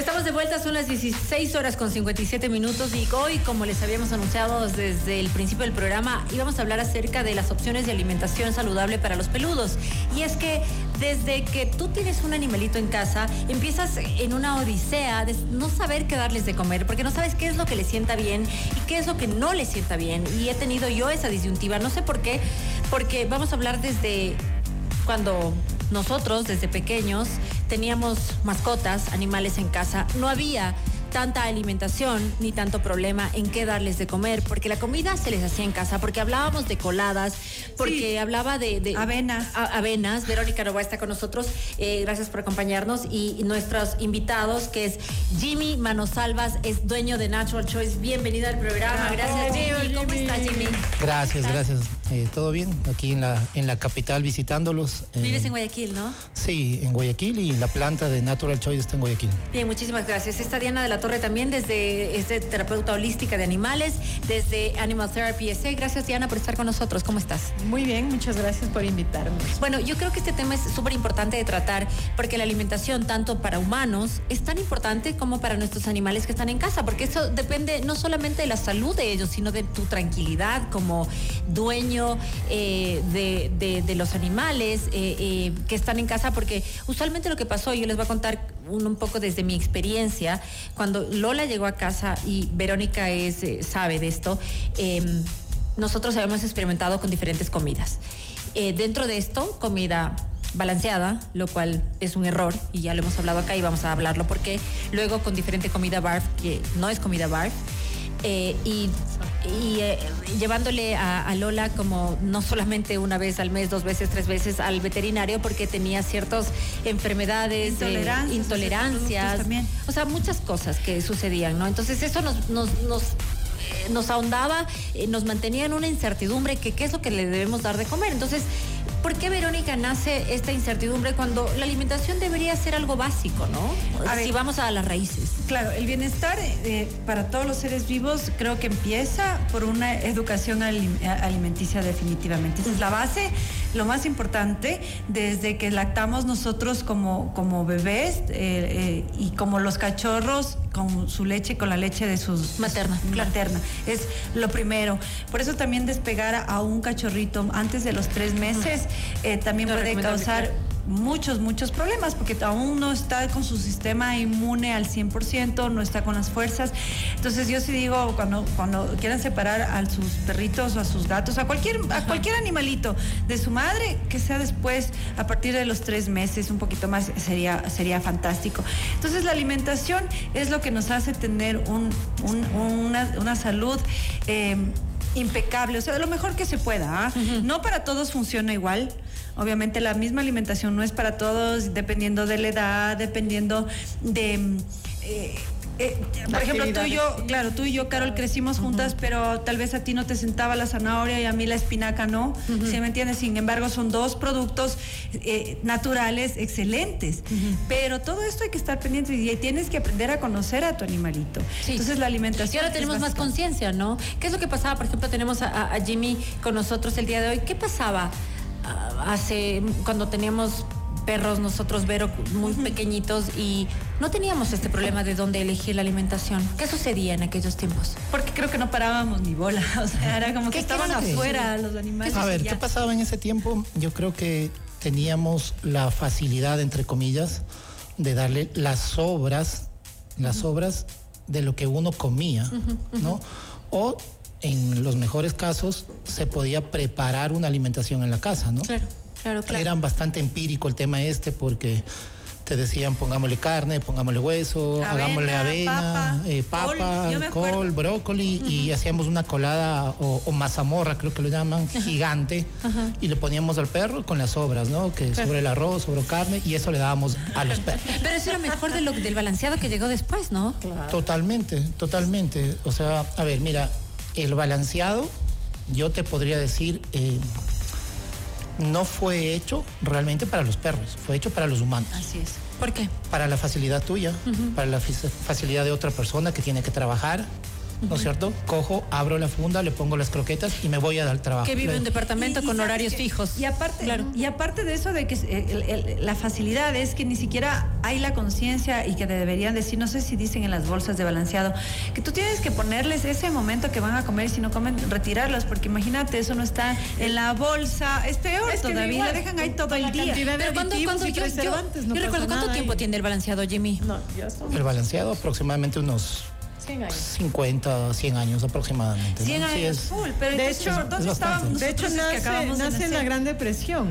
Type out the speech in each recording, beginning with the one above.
Estamos de vuelta, son las 16 horas con 57 minutos y hoy, como les habíamos anunciado desde el principio del programa, íbamos a hablar acerca de las opciones de alimentación saludable para los peludos. Y es que desde que tú tienes un animalito en casa, empiezas en una odisea de no saber qué darles de comer, porque no sabes qué es lo que les sienta bien y qué es lo que no les sienta bien. Y he tenido yo esa disyuntiva, no sé por qué, porque vamos a hablar desde cuando nosotros, desde pequeños, teníamos mascotas, animales en casa, no había tanta alimentación ni tanto problema en qué darles de comer, porque la comida se les hacía en casa, porque hablábamos de coladas, porque hablaba de, avenas. avenas. Verónica Nova está con nosotros. Eh, gracias por acompañarnos. Y, nuestros invitados, que es Jimmy Manosalvas, es dueño de Natural Choice. Bienvenido al programa. Gracias, Jimmy. ¿Cómo estás, Jimmy? Gracias, gracias. Eh, Todo bien, aquí en la, en la capital visitándolos. Eh, Vives en Guayaquil, ¿no? Sí, en Guayaquil y la planta de Natural Choice está en Guayaquil. Bien, muchísimas gracias. Está Diana de la Torre también desde este terapeuta holística de animales, desde Animal Therapy SA. Gracias, Diana, por estar con nosotros. ¿Cómo estás? Muy bien, muchas gracias por invitarnos. Bueno, yo creo que este tema es súper importante de tratar porque la alimentación, tanto para humanos, es tan importante como para nuestros animales que están en casa, porque eso depende no solamente de la salud de ellos, sino de tu tranquilidad como dueño eh, de, los animales eh, eh, que están en casa, porque usualmente lo que pasó, yo les voy a contar un, poco desde mi experiencia, cuando Lola llegó a casa y Verónica es, sabe de esto, em, nosotros habíamos experimentado con diferentes comidas. dentro de esto, comida balanceada, lo cual es un error y ya lo hemos hablado acá y vamos a hablarlo porque luego con diferente comida barf, que no es comida barf, y y eh, llevándole a, Lola como no solamente una vez al mes, dos veces, tres veces al veterinario porque tenía ciertas enfermedades, intolerancias, intolerancias o sea, muchas cosas que sucedían, ¿no? Entonces eso nos, nos, nos eh, nos ahondaba, eh, nos mantenía en una incertidumbre que qué es lo que le debemos dar de comer. Entonces, ¿Por qué, Verónica, nace esta incertidumbre cuando la alimentación debería ser algo básico, ¿no? si vamos a las raíces. Claro, el bienestar eh, para todos los seres vivos creo que empieza por una educación alimenticia definitivamente. Esa es la base, lo más importante, desde que lactamos nosotros como, como bebés eh, eh, y como los cachorros con su leche, con la leche de sus... Materna. Materna. Es lo primero. Por eso también despegar a un cachorrito antes de los tres meses eh, también puede causar muchos, muchos problemas porque aún no está con su sistema inmune al 100%, no está con las fuerzas. Entonces yo sí digo, cuando, cuando quieran separar a sus perritos o a sus gatos, a cualquier, a cualquier animalito de su madre, que sea después, a partir de los tres meses, un poquito más, sería, sería fantástico. Entonces la alimentación es lo que nos hace tener un, una, salud. Eh, impecable, o sea, de lo mejor que se pueda. ¿ah? No para todos funciona igual. Obviamente la misma alimentación no es para todos, dependiendo de la edad, dependiendo de... Eh, eh, por ejemplo, tú y yo, claro, tú y yo, Carol, crecimos juntas, pero tal vez a ti no te sentaba la zanahoria y a mí la espinaca no. ¿Sí me entiendes? Sin embargo, son dos productos eh, naturales excelentes. Pero todo esto hay que estar pendiente y tienes que aprender a conocer a tu animalito. Entonces, la alimentación. Y ahora tenemos más conciencia, ¿no? ¿Qué es lo que pasaba? Por ejemplo, tenemos a Jimmy con nosotros el día de hoy. ¿Qué pasaba? hace cuando teníamos perros nosotros Vero muy pequeñitos y no teníamos este problema de dónde elegir la alimentación. ¿Qué sucedía en aquellos tiempos? Porque creo que no parábamos ni bola, o sea, era como que estaban afuera los animales. A ver, ¿qué pasaba en ese tiempo? Yo creo que teníamos la facilidad, entre comillas, de darle las sobras, las sobras de lo que uno comía, ¿no? O en los mejores casos se podía preparar una alimentación en la casa, ¿no? Claro, claro, claro. Eran bastante empírico el tema este porque te decían pongámosle carne, pongámosle hueso, hagámosle avena, papa, eh, col, brócoli y hacíamos una colada o, mazamorra, creo que lo llaman, gigante y le poníamos al perro con las sobras, ¿no? Que sobre el arroz, sobre carne y eso le dábamos a los perros. Pero eso era mejor de lo, del balanceado que llegó después, ¿no? Totalmente, totalmente. O sea, a ver, mira, el balanceado, yo te podría decir, eh, no fue hecho realmente para los perros, fue hecho para los humanos. Así es. ¿Por qué? Para la facilidad tuya, para la facilidad de otra persona que tiene que trabajar, ¿no es cierto? Cojo, abro la funda, le pongo las croquetas y me voy a dar trabajo. Que vive en un departamento con horarios fijos. Y aparte, y aparte de eso de que la facilidad es que ni siquiera hay la conciencia y que deberían decir, no sé si dicen en las bolsas de balanceado, que tú tienes que ponerles ese momento que van a comer y si no comen, retirarlos, porque imagínate, eso no está en la bolsa, es peor todavía, la dejan ahí todo el día. Pero cuando, cuando yo, yo, yo recuerdo, ¿cuánto tiempo tiene el balanceado, Jimmy? No, ya El balanceado aproximadamente unos 50, 100 años aproximadamente. 100 años, full, pero de hecho, de hecho nace, nace en la Gran Depresión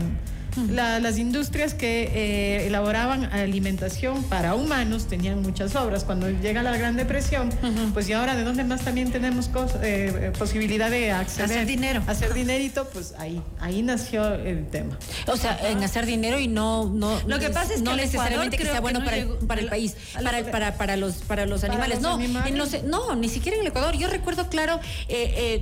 las industrias que eh, elaboraban alimentación para humanos tenían muchas obras. Cuando llega la Gran Depresión, pues y ahora de dónde más también tenemos eh, eh, posibilidad de acceder. Hacer dinero. Hacer dinerito, pues ahí, ahí nació el tema. O sea, en hacer dinero y no, no, Lo que pasa es no necesariamente que sea bueno para, el, para el país, para, para, para, los, para los animales. no, no, ni siquiera en el Ecuador. Yo recuerdo, claro,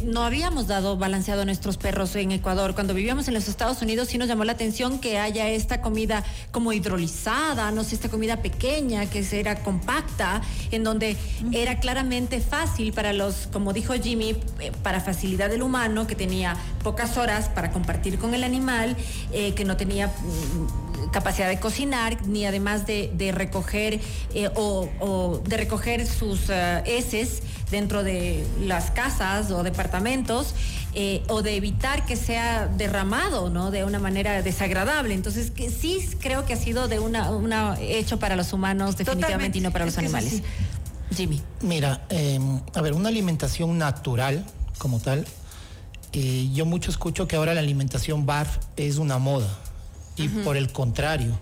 no habíamos dado balanceado a nuestros perros en Ecuador. Cuando vivíamos en los Estados Unidos sí nos llamó la atención que haya esta comida como hidrolizada, no sé, esta comida pequeña que era compacta, en donde era claramente fácil para los, como dijo Jimmy, eh, para facilidad del humano, que tenía pocas horas para compartir con el animal, eh, que no tenía mm, capacidad de cocinar, ni además de, recoger eh, o, de recoger sus heces dentro de las casas o departamentos eh, o de evitar que sea derramado, ¿no? De una manera desagradable. Entonces, que sí creo que ha sido de una, una hecho para los humanos definitivamente y no para los animales. Jimmy. Mira, em, a ver, una alimentación natural como tal, eh, yo mucho escucho que ahora la alimentación BARF es una moda y por el contrario,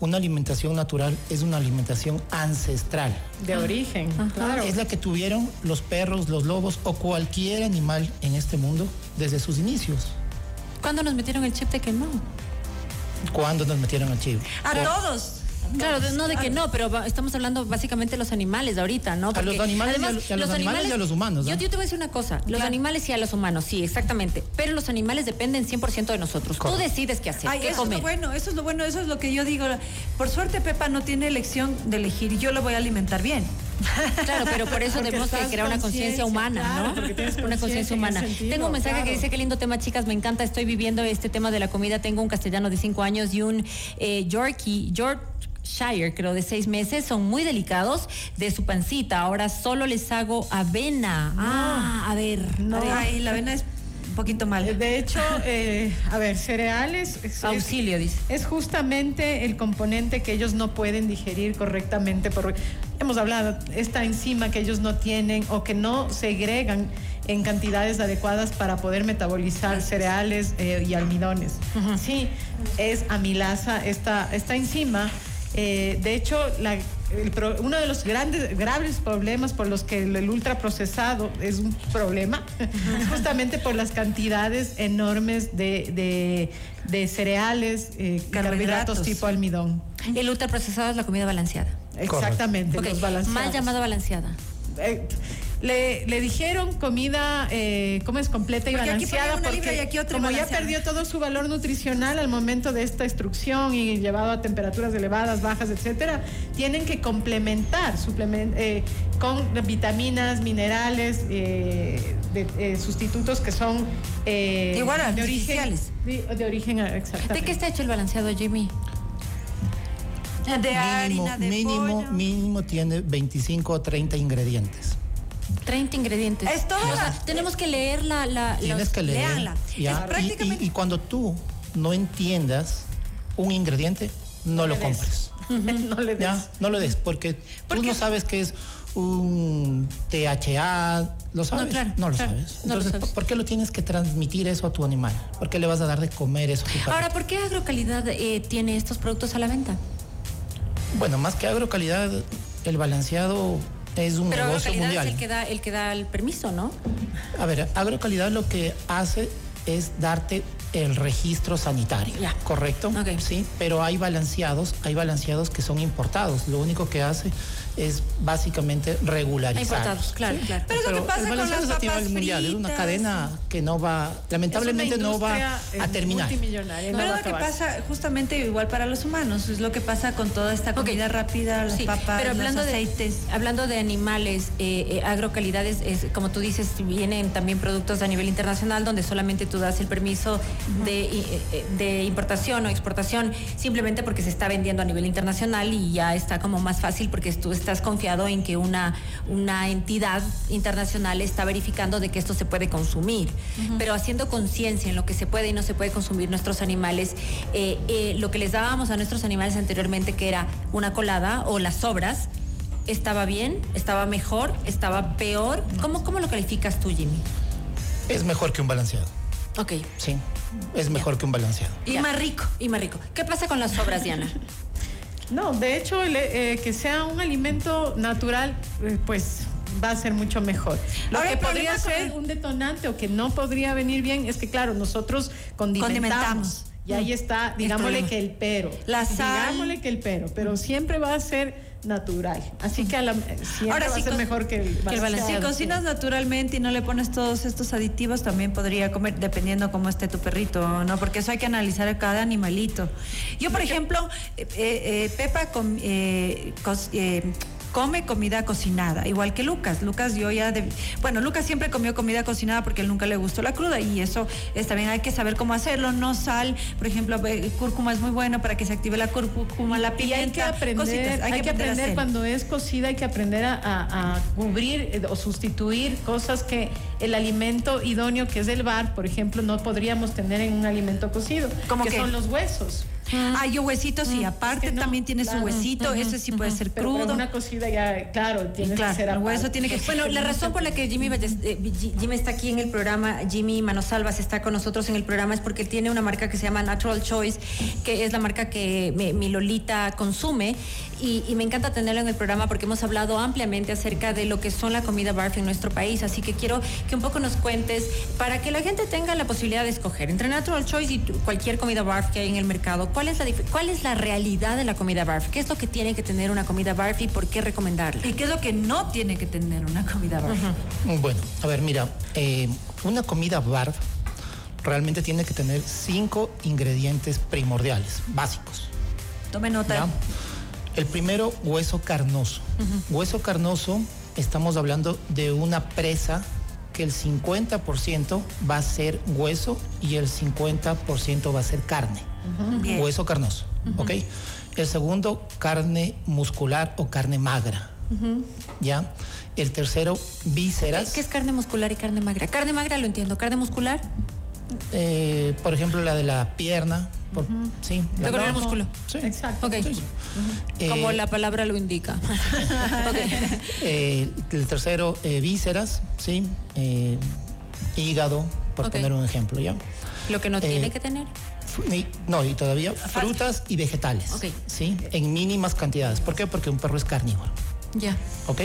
una alimentación natural es una alimentación ancestral. De origen, claro. Es la que tuvieron los perros, los lobos o cualquier animal en este mundo desde sus inicios. ¿Cuándo nos metieron el chip de que no? ¿Cuándo nos metieron el chip? A todos. Claro, no de que no, pero estamos hablando básicamente de los animales ahorita, ¿no? a los animales, y, a, los, animales, y a los humanos. Yo, te voy a decir una cosa, los animales y a los humanos, sí, exactamente, pero los animales dependen 100% de nosotros. Tú decides qué hacer, qué eso Es lo bueno, eso es lo bueno, eso es lo que yo digo. Por suerte Pepa no tiene elección de elegir y yo lo voy a alimentar bien. Claro, pero por eso tenemos que crear una conciencia humana, ¿no? Una conciencia humana. Tengo un mensaje que dice, qué lindo tema, chicas, me encanta, estoy viviendo este tema de la comida, tengo un castellano de cinco años y un eh, Yorkie, York Shire, creo, de seis meses, son muy delicados de su pancita. Ahora solo les hago avena. Ah, a ver. No, Ay, la avena es un poquito mal. De hecho, eh, a ver, cereales. Auxilio, dice. Es justamente el componente que ellos no pueden digerir correctamente. Por, hemos hablado, esta enzima que ellos no tienen o que no segregan en cantidades adecuadas para poder metabolizar cereales eh, y almidones. Sí, es amilasa, esta, esta enzima eh, de hecho, uno de los grandes, graves problemas por los que el, ultraprocesado es un problema es justamente por las cantidades enormes de, cereales, eh, carbohidratos tipo almidón. El ultraprocesado es la comida balanceada. Exactamente, los balanceados. Mal llamada balanceada. Eh, le, dijeron comida, eh, ¿cómo es? Completa y balanceada, porque como ya perdió todo su valor nutricional al momento de esta instrucción y llevado a temperaturas elevadas, bajas, etcétera, tienen que complementar eh, con vitaminas, minerales, eh, de, sustitutos que son Igual, de origen, de, origen exactamente. ¿De qué está hecho el balanceado, Jimmy? De mínimo, harina, de mínimo, mínimo tiene 25 o 30 ingredientes. 30 ingredientes. Es todo. tenemos que leer la. la Tienes que leerla. y, cuando tú no entiendas un ingrediente, no, lo compres. no le des. no lo des, porque tú no sabes qué es un THA, ¿lo sabes? No, lo sabes. Entonces, ¿por qué lo tienes que transmitir eso a tu animal? ¿Por qué le vas a dar de comer eso a tu Ahora, ¿por qué Agrocalidad eh, tiene estos productos a la venta? Bueno, más que Agrocalidad, el balanceado es un Pero negocio mundial. Es el que da el que da el permiso, ¿no? A ver, agrocalidad lo que hace es darte el registro sanitario, ¿correcto? Sí, pero hay balanceados, hay balanceados que son importados. Lo único que hace es básicamente regularizar. claro, claro. Pero, lo que pasa con las papas es mundial, es una cadena que no va, lamentablemente no va a terminar. Pero lo que pasa justamente igual para los humanos, es lo que pasa con toda esta comida rápida, las papas, pero hablando los aceites. De, hablando de animales, eh, eh, agrocalidades, es, como tú dices, vienen también productos a nivel internacional donde solamente tú das el permiso de, eh, de importación o exportación simplemente porque se está vendiendo a nivel internacional y ya está como más fácil porque tú estás confiado en que una, una entidad internacional está verificando de que esto se puede consumir. Pero haciendo conciencia en lo que se puede y no se puede consumir nuestros animales, eh, eh, lo que les dábamos a nuestros animales anteriormente, que era una colada o las sobras, ¿estaba bien? ¿Estaba mejor? ¿Estaba peor? ¿Cómo, cómo lo calificas tú, Jimmy? Es mejor que un balanceado. Ok. Sí, es mejor que un balanceado. Y más rico. Y más rico. ¿Qué pasa con las sobras, Diana? No, de hecho, eh, que sea un alimento natural, eh, pues va a ser mucho mejor. Lo que podría ser un detonante o que no podría venir bien es que, claro, nosotros condimentamos. Y ahí está, digámosle que el pero. La sal. Digámosle que el pero, pero siempre va a ser natural. Así que a la, siempre Ahora, va a ser mejor que el, que Si cocinas naturalmente y no le pones todos estos aditivos, también podría comer, dependiendo cómo esté tu perrito, ¿no? Porque eso hay que analizar a cada animalito. Yo, por ejemplo, eh, eh, Pepa con, eh, come comida cocinada, igual que Lucas. Lucas yo ya, bueno, Lucas siempre comió comida cocinada porque él nunca le gustó la cruda y eso está bien, hay que saber cómo hacerlo, no sal, por ejemplo, cúrcuma es muy bueno para que se active la cúrcuma, la pimienta, hay que aprender, hay, que aprender, cuando es cocida, hay que aprender a, cubrir eh, o sustituir cosas que el alimento idóneo que es el bar, por ejemplo, no podríamos tener en un alimento cocido, como que son los huesos. Ah, yo huesitos y aparte también tiene su huesito, ese sí puede ser crudo. una cocida ya, claro, tiene que ser el hueso tiene que Bueno, la razón por la que Jimmy, eh, Jimmy está aquí en el programa, Jimmy Manosalvas está con nosotros en el programa es porque tiene una marca que se llama Natural Choice, que es la marca que mi Lolita consume y, me encanta tenerlo en el programa porque hemos hablado ampliamente acerca de lo que son la comida barf en nuestro país, así que quiero que un poco nos cuentes para que la gente tenga la posibilidad de escoger entre Natural Choice y cualquier comida barf que hay en el mercado. ¿Cuál es la, cuál es la realidad de la comida barf? ¿Qué es lo que tiene que tener una comida barf y por qué recomendarla? ¿Y qué es lo que no tiene que tener una comida barf? Bueno, a ver, mira, eh, una comida barf realmente tiene que tener cinco ingredientes primordiales, básicos. Tome nota. El primero, hueso carnoso. Hueso carnoso, estamos hablando de una presa que el 50% va a ser hueso y el 50% va a ser carne. Hueso carnoso, ¿ok? El segundo, carne muscular o carne magra. ¿Ya? El tercero, vísceras. ¿Qué es carne muscular y carne magra? Carne magra lo entiendo. ¿Carne muscular? Eh, por ejemplo, la de la pierna, Sí. De el músculo. Sí. Exacto. Como la palabra lo indica. Eh, el tercero, eh, vísceras, ¿sí? Eh, hígado, por poner un ejemplo, ¿ya? Lo que no tiene que tener. no, y todavía frutas y vegetales. ¿Sí? En mínimas cantidades. ¿Por qué? Porque un perro es carnívoro. Ya. ¿Ok?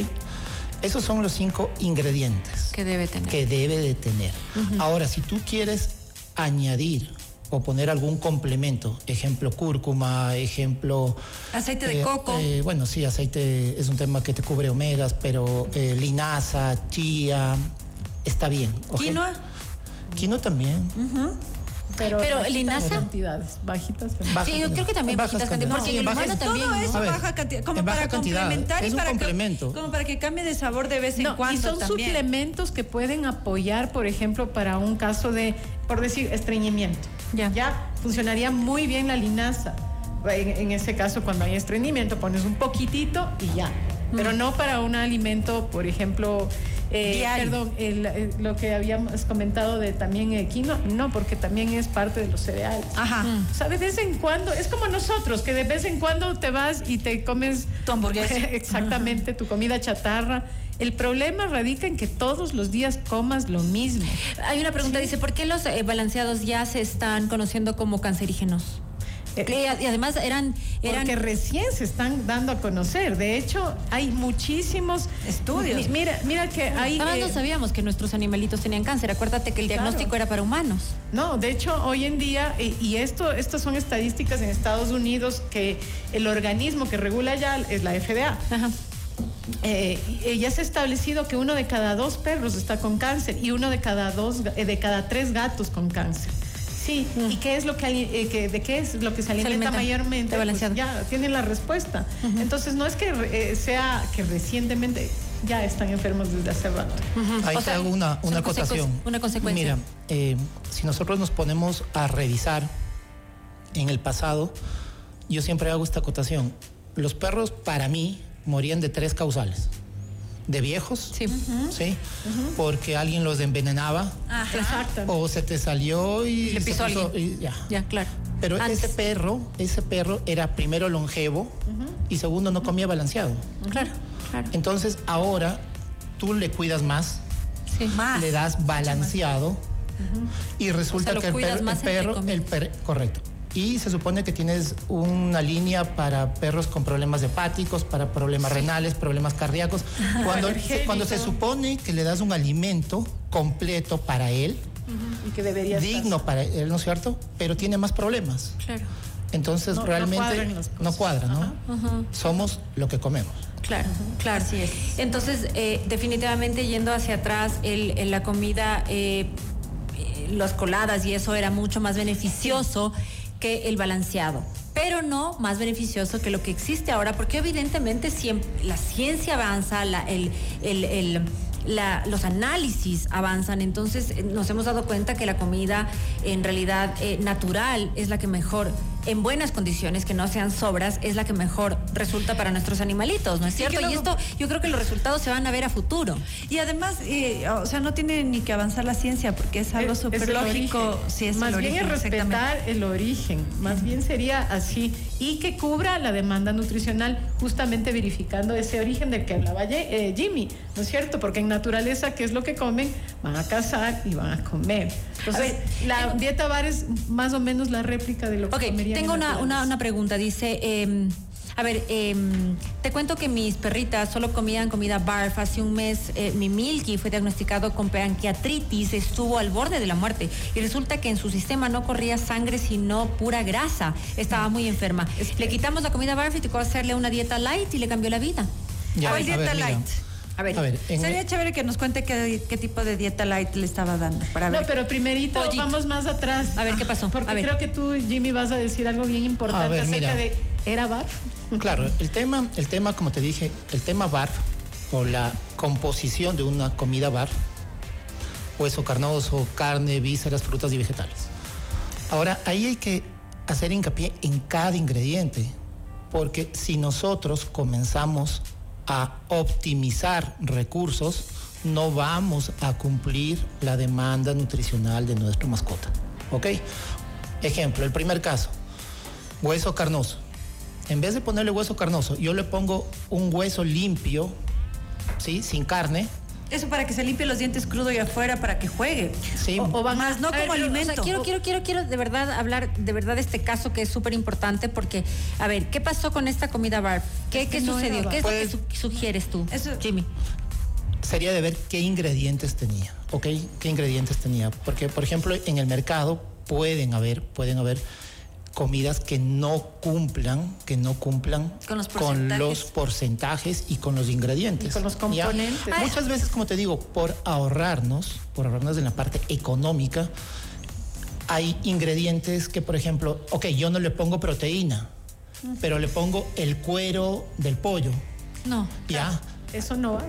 Esos son los cinco ingredientes. Que debe tener. Que debe de tener. Ahora, si tú quieres añadir o poner algún complemento, ejemplo cúrcuma, ejemplo... Aceite de eh, coco. Eh, bueno, sí, aceite es un tema que te cubre omegas, pero eh, linaza, chía, está bien. ¿Quinoa? Quinoa también. Pero, linaza. cantidades bajitas sí yo creo que también bajitas cantidades. porque el humano también todo eso baja cantidad como para complementar y para que, como para que cambie de sabor de vez en cuando y son suplementos que pueden apoyar por ejemplo para un caso de por decir estreñimiento ya. funcionaría muy bien la linaza. En, ese caso, cuando hay estreñimiento, pones un poquitito y ya. Pero no para un alimento, por ejemplo, eh, perdón, lo que habíamos comentado de también el quinoa, no, porque también es parte de los cereales. Ajá. O sea, de vez en cuando, es como nosotros, que de vez en cuando te vas y te comes tu hamburguesa. Exactamente, tu comida chatarra. El problema radica en que todos los días comas lo mismo. Hay una pregunta, dice, ¿por qué los eh, balanceados ya se están conociendo como cancerígenos? Eh, y además eran, eran... Porque recién se están dando a conocer. De hecho, hay muchísimos estudios. Mira, mira que hay... no eh, sabíamos que nuestros animalitos tenían cáncer. Acuérdate que el diagnóstico era para humanos. No, de hecho, hoy en día, y esto, estas son estadísticas en Estados Unidos, que el organismo que regula ya es la FDA. Ajá eh, ya se ha establecido que uno de cada dos perros está con cáncer y uno de cada dos, eh, de cada tres gatos con cáncer. Sí, ¿y qué es lo que, eh, de qué es lo que se alimenta, mayormente? Pues ya tienen la respuesta. Entonces no es que sea que recientemente ya están enfermos desde hace rato. Ahí te hago una, una acotación. Una consecuencia. Mira, si nosotros nos ponemos a revisar en el pasado, yo siempre hago esta acotación. Los perros, para mí, morían de tres causales. De viejos, sí, ¿sí? porque alguien los envenenaba, o se te salió y, Le pisó ya. ya, claro. Pero ese perro, ese perro era primero longevo y segundo no comía balanceado. Claro, claro. Entonces ahora tú le cuidas más, le das balanceado y resulta que el perro, el perro, correcto, y se supone que tienes una línea para perros con problemas hepáticos, para problemas renales, problemas cardíacos. Cuando, se, cuando se supone que le das un alimento completo para él, y que debería digno para él, ¿no es cierto? Pero tiene más problemas. Claro. Entonces realmente no cuadra, ¿no? Somos lo que comemos. Claro, claro. Así es. Entonces, eh, definitivamente yendo hacia atrás, el, la comida, eh, eh, las coladas y eso era mucho más beneficioso que el balanceado, pero no más beneficioso que lo que existe ahora, porque evidentemente siempre, la ciencia avanza, la, el, el, los análisis avanzan, entonces eh, nos hemos dado cuenta que la comida en realidad eh, natural es la que mejor en buenas condiciones, que no sean sobras, es la que mejor resulta para nuestros animalitos, ¿no es cierto? y esto, yo creo que los resultados se van a ver a futuro. Y además, eh, o sea, no tiene ni que avanzar la ciencia porque es algo súper lógico. Sí, es más bien es respetar el origen, más bien sería así y que cubra la demanda nutricional justamente verificando ese origen del que hablaba eh, Jimmy, ¿no es cierto? Porque en naturaleza, ¿qué es lo que comen? Van a cazar y van a comer. Entonces, la dieta bar es más o menos la réplica de lo que okay, tengo una, una, pregunta. Dice, em, a ver, em, te cuento que mis perritas solo comían comida barf. Hace un mes eh, mi Milky fue diagnosticado con pancreatitis, estuvo al borde de la muerte y resulta que en su sistema no corría sangre sino pura grasa. Estaba muy enferma. Le quitamos la comida barf y tocó hacerle una dieta light y le cambió la vida. ¿Cuál dieta light? A ver, sería chévere que nos cuente qué, tipo de dieta light le estaba dando. Para no, pero primerito vamos más atrás. A ver qué pasó. Porque creo que tú, Jimmy, vas a decir algo bien importante acerca de ¿era bar? Claro, el tema, el tema, como te dije, el tema bar o la composición de una comida bar, hueso carnoso, carne, vísceras, frutas y vegetales. Ahora, ahí hay que hacer hincapié en cada ingrediente, porque si nosotros comenzamos a optimizar recursos, no vamos a cumplir la demanda nutricional de nuestra mascota. ¿Ok? Ejemplo, el primer caso, hueso carnoso. En vez de ponerle hueso carnoso, yo le pongo un hueso limpio, ¿sí? Sin carne, eso para que se limpie los dientes crudo y afuera para que juegue. Sí. O, va más, no como alimento. quiero, quiero, quiero, quiero de verdad hablar de verdad de este caso que es súper importante porque, a ver, ¿qué pasó con esta comida bar? ¿Qué, qué sucedió? ¿Qué es lo que pues, sugieres tú, Jimmy? Sería de ver qué ingredientes tenía, ¿ok? ¿Qué ingredientes tenía? Porque, por ejemplo, en el mercado pueden haber, pueden haber comidas que no cumplan, que no cumplan con los porcentajes, y con los ingredientes. Y con los componentes. Muchas veces, como te digo, por ahorrarnos, por ahorrarnos en la parte económica, hay ingredientes que, por ejemplo, ok, yo no le pongo proteína, pero le pongo el cuero del pollo. No. Ya. Eso no va.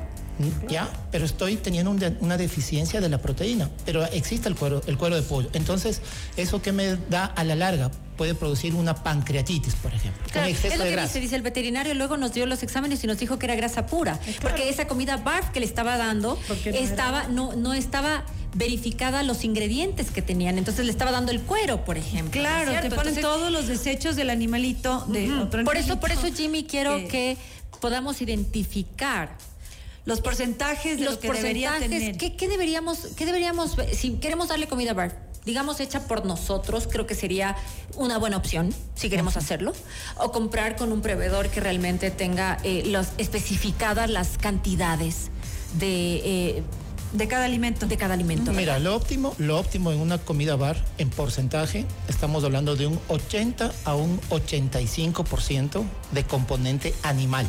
Ya, pero estoy teniendo una deficiencia de la proteína, pero existe el cuero, el cuero de pollo. Entonces, ¿eso que me da a la larga? Puede producir una pancreatitis, por ejemplo. Claro, es lo que dice, dice el veterinario, luego nos dio los exámenes y nos dijo que era grasa pura, porque esa comida BARF que le estaba dando estaba, no, no estaba verificada los ingredientes que tenían. Entonces le estaba dando el cuero, por ejemplo. Claro, te ponen todos los desechos del animalito de otro Por eso, por eso, Jimmy, quiero que podamos identificar los porcentajes de los lo que debería tener. ¿qué, deberíamos, ¿Qué deberíamos, si queremos darle comida bar, digamos hecha por nosotros, creo que sería una buena opción, si queremos hacerlo, o comprar con un proveedor que realmente tenga eh, los, especificadas las cantidades de... Eh, de cada alimento. De cada alimento. Mira, lo óptimo, lo óptimo en una comida bar, en porcentaje, estamos hablando de un 80 a un 85% de componente animal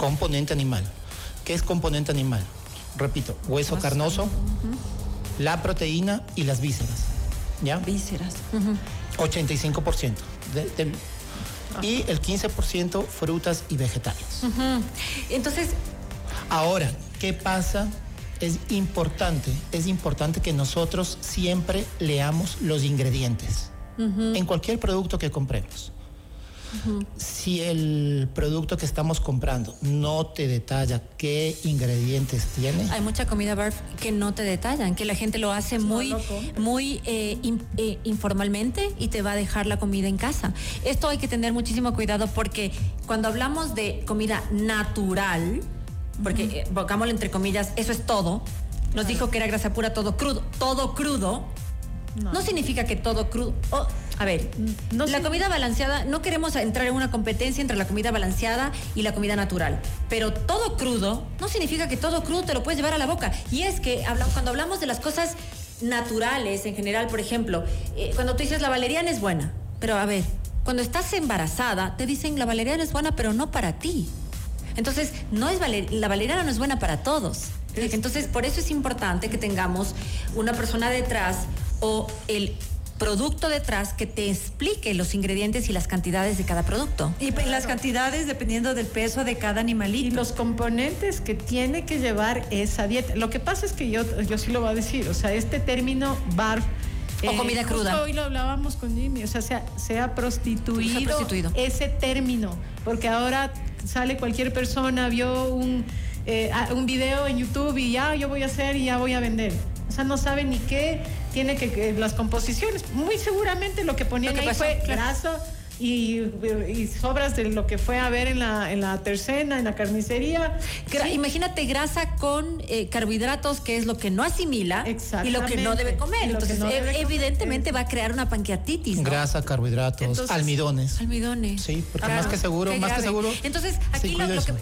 componente animal. ¿Qué es componente animal? Repito, hueso carnoso, la proteína y las vísceras. ¿Ya? Vísceras. 85%. y el 15% frutas y vegetales. Entonces... Ahora, ¿qué pasa? Es importante, es importante que nosotros siempre leamos los ingredientes en cualquier producto que compremos. Si el producto que estamos comprando no te detalla qué ingredientes tiene. Hay mucha comida barf que no te detallan, que la gente lo hace muy, muy eh, eh, informalmente y te va a dejar la comida en casa. Esto hay que tener muchísimo cuidado porque cuando hablamos de comida natural, porque uh entre comillas, eso es todo. Nos dijo que era grasa pura, todo crudo, todo crudo. No, significa que todo crudo. A ver, la comida balanceada, no queremos entrar en una competencia entre la comida balanceada y la comida natural, pero todo crudo no significa que todo crudo te lo puedes llevar a la boca. Y es que cuando hablamos de las cosas naturales en general, por ejemplo, eh, cuando tú dices la valeriana es buena, pero a ver, cuando estás embarazada te dicen la valeriana es buena, pero no para ti. Entonces, no es la valeriana no es buena para todos. Entonces, por eso es importante que tengamos una persona detrás o el producto detrás que te explique los ingredientes y las cantidades de cada producto. Y las cantidades dependiendo del peso de cada animalito. Y los componentes que tiene que llevar esa dieta. Lo que pasa es que yo, yo sí lo voy a decir, o sea, este término bar o comida cruda. Hoy lo hablábamos con Jimmy, o sea, se ha, prostituido, prostituido, ese término, porque ahora sale cualquier persona, vio un, eh, un video en YouTube y ya yo voy a hacer y ya voy a vender. O sea, no sabe ni qué tiene que, las composiciones. Muy seguramente lo que ponían ahí fue grasa y, sobras de lo que fue a ver en la, en la tercena, en la carnicería. Imagínate grasa con eh, carbohidratos, que es lo que no asimila y lo que no debe comer. Entonces, evidentemente va a crear una pancreatitis. Grasa, carbohidratos, almidones. Almidones. Sí, porque más que seguro, más que seguro. Entonces, aquí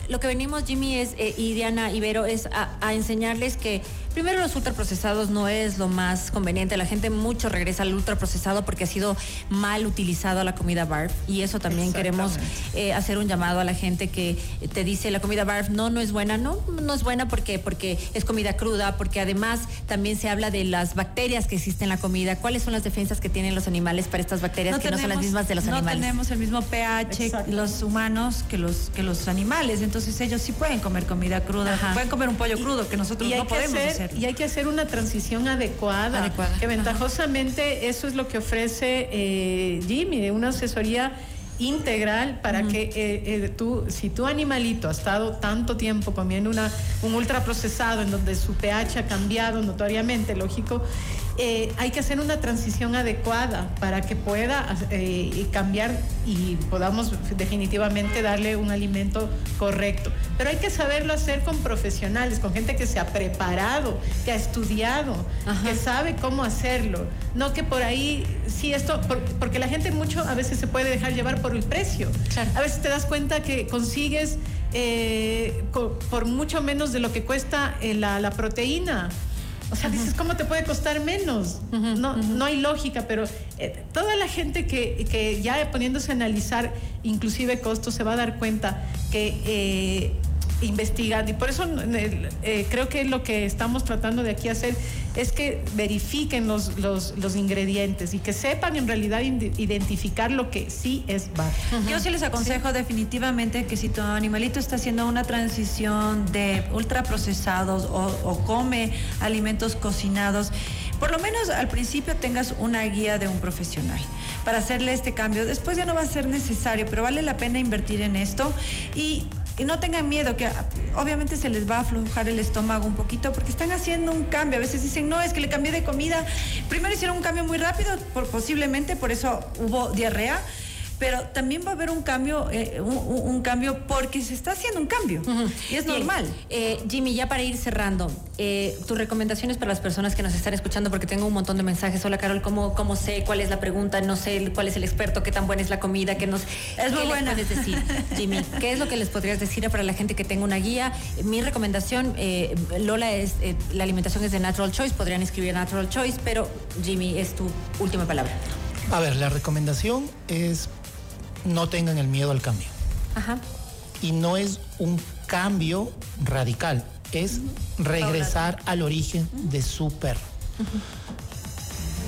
lo, que, venimos, Jimmy, es, eh, y Diana Ibero, es a, a enseñarles que primero los ultraprocesados no es lo más conveniente. La gente mucho regresa al ultraprocesado porque ha sido mal utilizado la comida bar y eso también queremos eh, hacer un llamado a la gente que te dice la comida barf no, no es buena, no, no es buena porque, porque es comida cruda, porque además también se habla de las bacterias que existen en la comida, cuáles son las defensas que tienen los animales para estas bacterias que no son las mismas de los animales. No tenemos el mismo pH los humanos que los, que los animales, entonces ellos sí pueden comer comida cruda, pueden comer un pollo crudo que nosotros no podemos hacer, Y hay que hacer una transición adecuada, que ventajosamente eso es lo que ofrece eh, Jimmy, una asesoría integral para que eh, eh, tú, si tu animalito ha estado tanto tiempo comiendo una, un ultraprocesado en donde su pH ha cambiado notoriamente, lógico, eh, hay que hacer una transición adecuada para que pueda eh, cambiar y podamos definitivamente darle un alimento correcto. Pero hay que saberlo hacer con profesionales, con gente que se ha preparado, que ha estudiado, que sabe cómo hacerlo. No que por ahí, sí, esto, porque la gente mucho a veces se puede dejar llevar por el precio. A veces te das cuenta que consigues eh, por mucho menos de lo que cuesta la, la proteína. O sea, dices, ¿cómo te puede costar menos? no, no hay lógica, pero eh, toda la gente que, que, ya poniéndose a analizar inclusive costos se va a dar cuenta que eh, investigan y por eso eh, creo que lo que estamos tratando de aquí hacer es que verifiquen los, los, los ingredientes y que sepan en realidad identificar lo que sí es bar. Yo sí les aconsejo definitivamente que si tu animalito está haciendo una transición de ultraprocesados o, o come alimentos cocinados, por lo menos al principio tengas una guía de un profesional para hacerle este cambio. Después ya no va a ser necesario, pero vale la pena invertir en esto y y no tengan miedo, que obviamente se les va a aflojar el estómago un poquito porque están haciendo un cambio. A veces dicen, no, es que le cambié de comida. Primero hicieron un cambio muy rápido, por, posiblemente por eso hubo diarrea pero también va a haber un cambio, eh, un, cambio porque se está haciendo un cambio y es normal. Eh, Jimmy, ya para ir cerrando, eh, tus recomendaciones para las personas que nos están escuchando, porque tengo un montón de mensajes. Hola, Carol, ¿cómo, cómo sé cuál es la pregunta? No sé cuál es el experto, qué tan buena es la comida, qué nos. Es muy buena. puedes decir, Jimmy? ¿Qué es lo que les podrías decir para la gente que tenga una guía? Mi recomendación, Lola, es la alimentación es de Natural Choice, podrían escribir Natural Choice, pero Jimmy, es tu última palabra. A ver, la recomendación es no tengan el miedo al cambio. Ajá. Y no es un cambio radical, es regresar al origen de su perro.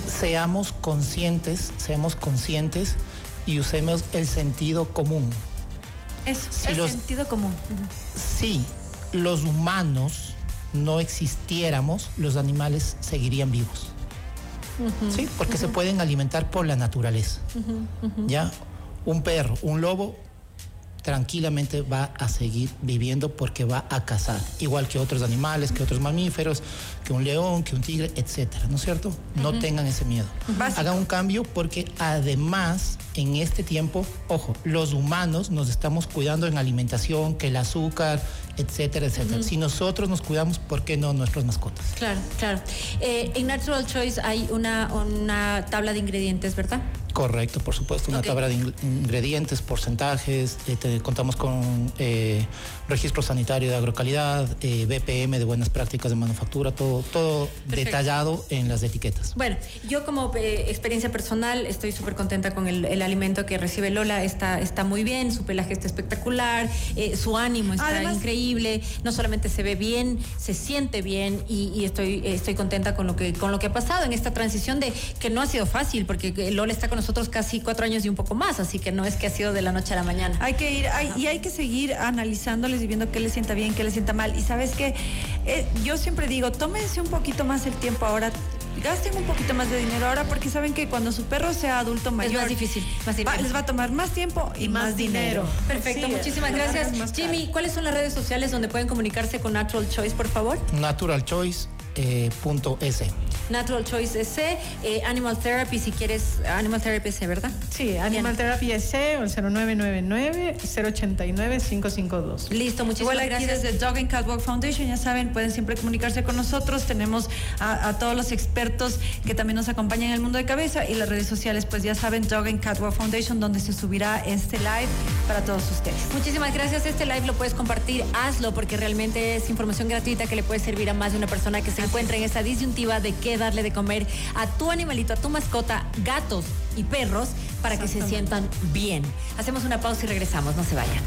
Seamos conscientes, seamos conscientes y usemos el sentido común. Eso, el sentido común. Si los humanos no existiéramos, los animales seguirían vivos. ¿Sí? Porque se pueden alimentar por la naturaleza. ¿Ya? Un perro, un lobo tranquilamente va a seguir viviendo porque va a cazar, igual que otros animales, que otros mamíferos, que un león, que un tigre, etcétera, ¿no es cierto? No tengan ese miedo. Hagan un cambio porque además en este tiempo, ojo, los humanos nos estamos cuidando en alimentación, que el azúcar, etcétera, etcétera. Si nosotros nos cuidamos, ¿por qué no nuestras mascotas? Claro, claro. Eh, en Natural Choice hay una, una tabla de ingredientes, ¿verdad? Correcto, por supuesto, una tabla de ingredientes, porcentajes, eh, contamos con eh, registro sanitario de agrocalidad, eh, BPM de buenas prácticas de manufactura, todo, todo detallado en las etiquetas. Bueno, yo como experiencia personal estoy súper contenta con el, alimento que recibe Lola, está, está muy bien, su pelaje está espectacular, su ánimo está increíble, no solamente se ve bien, se siente bien y, estoy, estoy contenta con lo, que, con lo que ha pasado en esta transición de que no ha sido fácil porque Lola está con nosotros casi cuatro años y un poco más, así que no es que ha sido de la noche a la mañana. Hay que ir, y hay que seguir analizándoles y viendo qué les sienta bien, qué les sienta mal. Y sabes que eh, yo siempre digo, tómense un poquito más el tiempo ahora gasten un poquito más de dinero ahora porque saben que cuando su perro sea adulto mayor es más difícil, les va a tomar más tiempo y, más, dinero. Perfecto, muchísimas gracias. Jimmy, ¿cuáles son las redes sociales donde pueden comunicarse con Natural Choice, por favor? Natural Choice eh, punto S. Natural Choice S, eh, Animal Therapy, si quieres, Animal Therapy S, ¿verdad? Sí, Animal Therapy S o el 0999-089-552. Listo, muchísimas Igual aquí desde Dog and Catwalk Foundation, ya saben, pueden siempre comunicarse con nosotros. Tenemos a, todos los expertos que también nos acompañan en el mundo de cabeza y las redes sociales, pues ya saben, Dog and Catwalk Foundation, donde se subirá este live para todos ustedes. Muchísimas gracias. Este live lo puedes compartir, hazlo, porque realmente es información gratuita que le puede servir a más de una persona que se encuentra en esta disyuntiva de qué darle de comer a tu animalito, a tu mascota, gatos y perros, para que se sientan bien. Hacemos una pausa y regresamos, no se vayan.